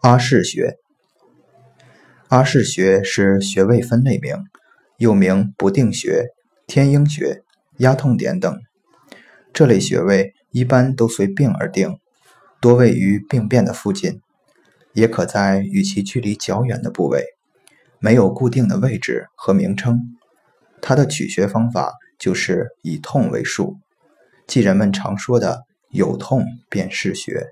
阿是穴，阿是穴是穴位分类名，又名不定穴、天鹰穴、压痛点等。这类穴位一般都随病而定，多位于病变的附近，也可在与其距离较远的部位，没有固定的位置和名称。它的取穴方法就是以痛为术，即人们常说的“有痛便是穴”。